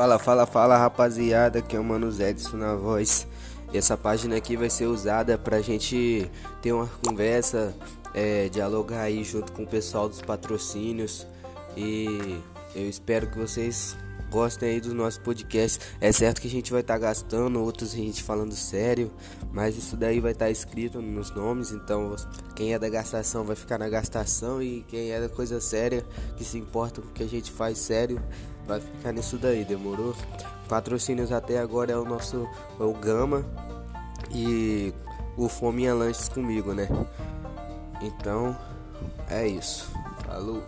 Fala, fala, fala rapaziada, que é o Mano Zedson na voz. Essa página aqui vai ser usada pra gente ter uma conversa, é, dialogar aí junto com o pessoal dos patrocínios. E eu espero que vocês gostem aí do nosso podcast. É certo que a gente vai estar tá gastando, outros a gente falando sério, mas isso daí vai estar tá escrito nos nomes, então quem é da gastação vai ficar na gastação e quem é da coisa séria, que se importa com o que a gente faz sério, vai ficar nisso daí, demorou? Patrocínios até agora é o nosso é o Gama e o Fominha Lanches comigo, né? Então, é isso. Falou.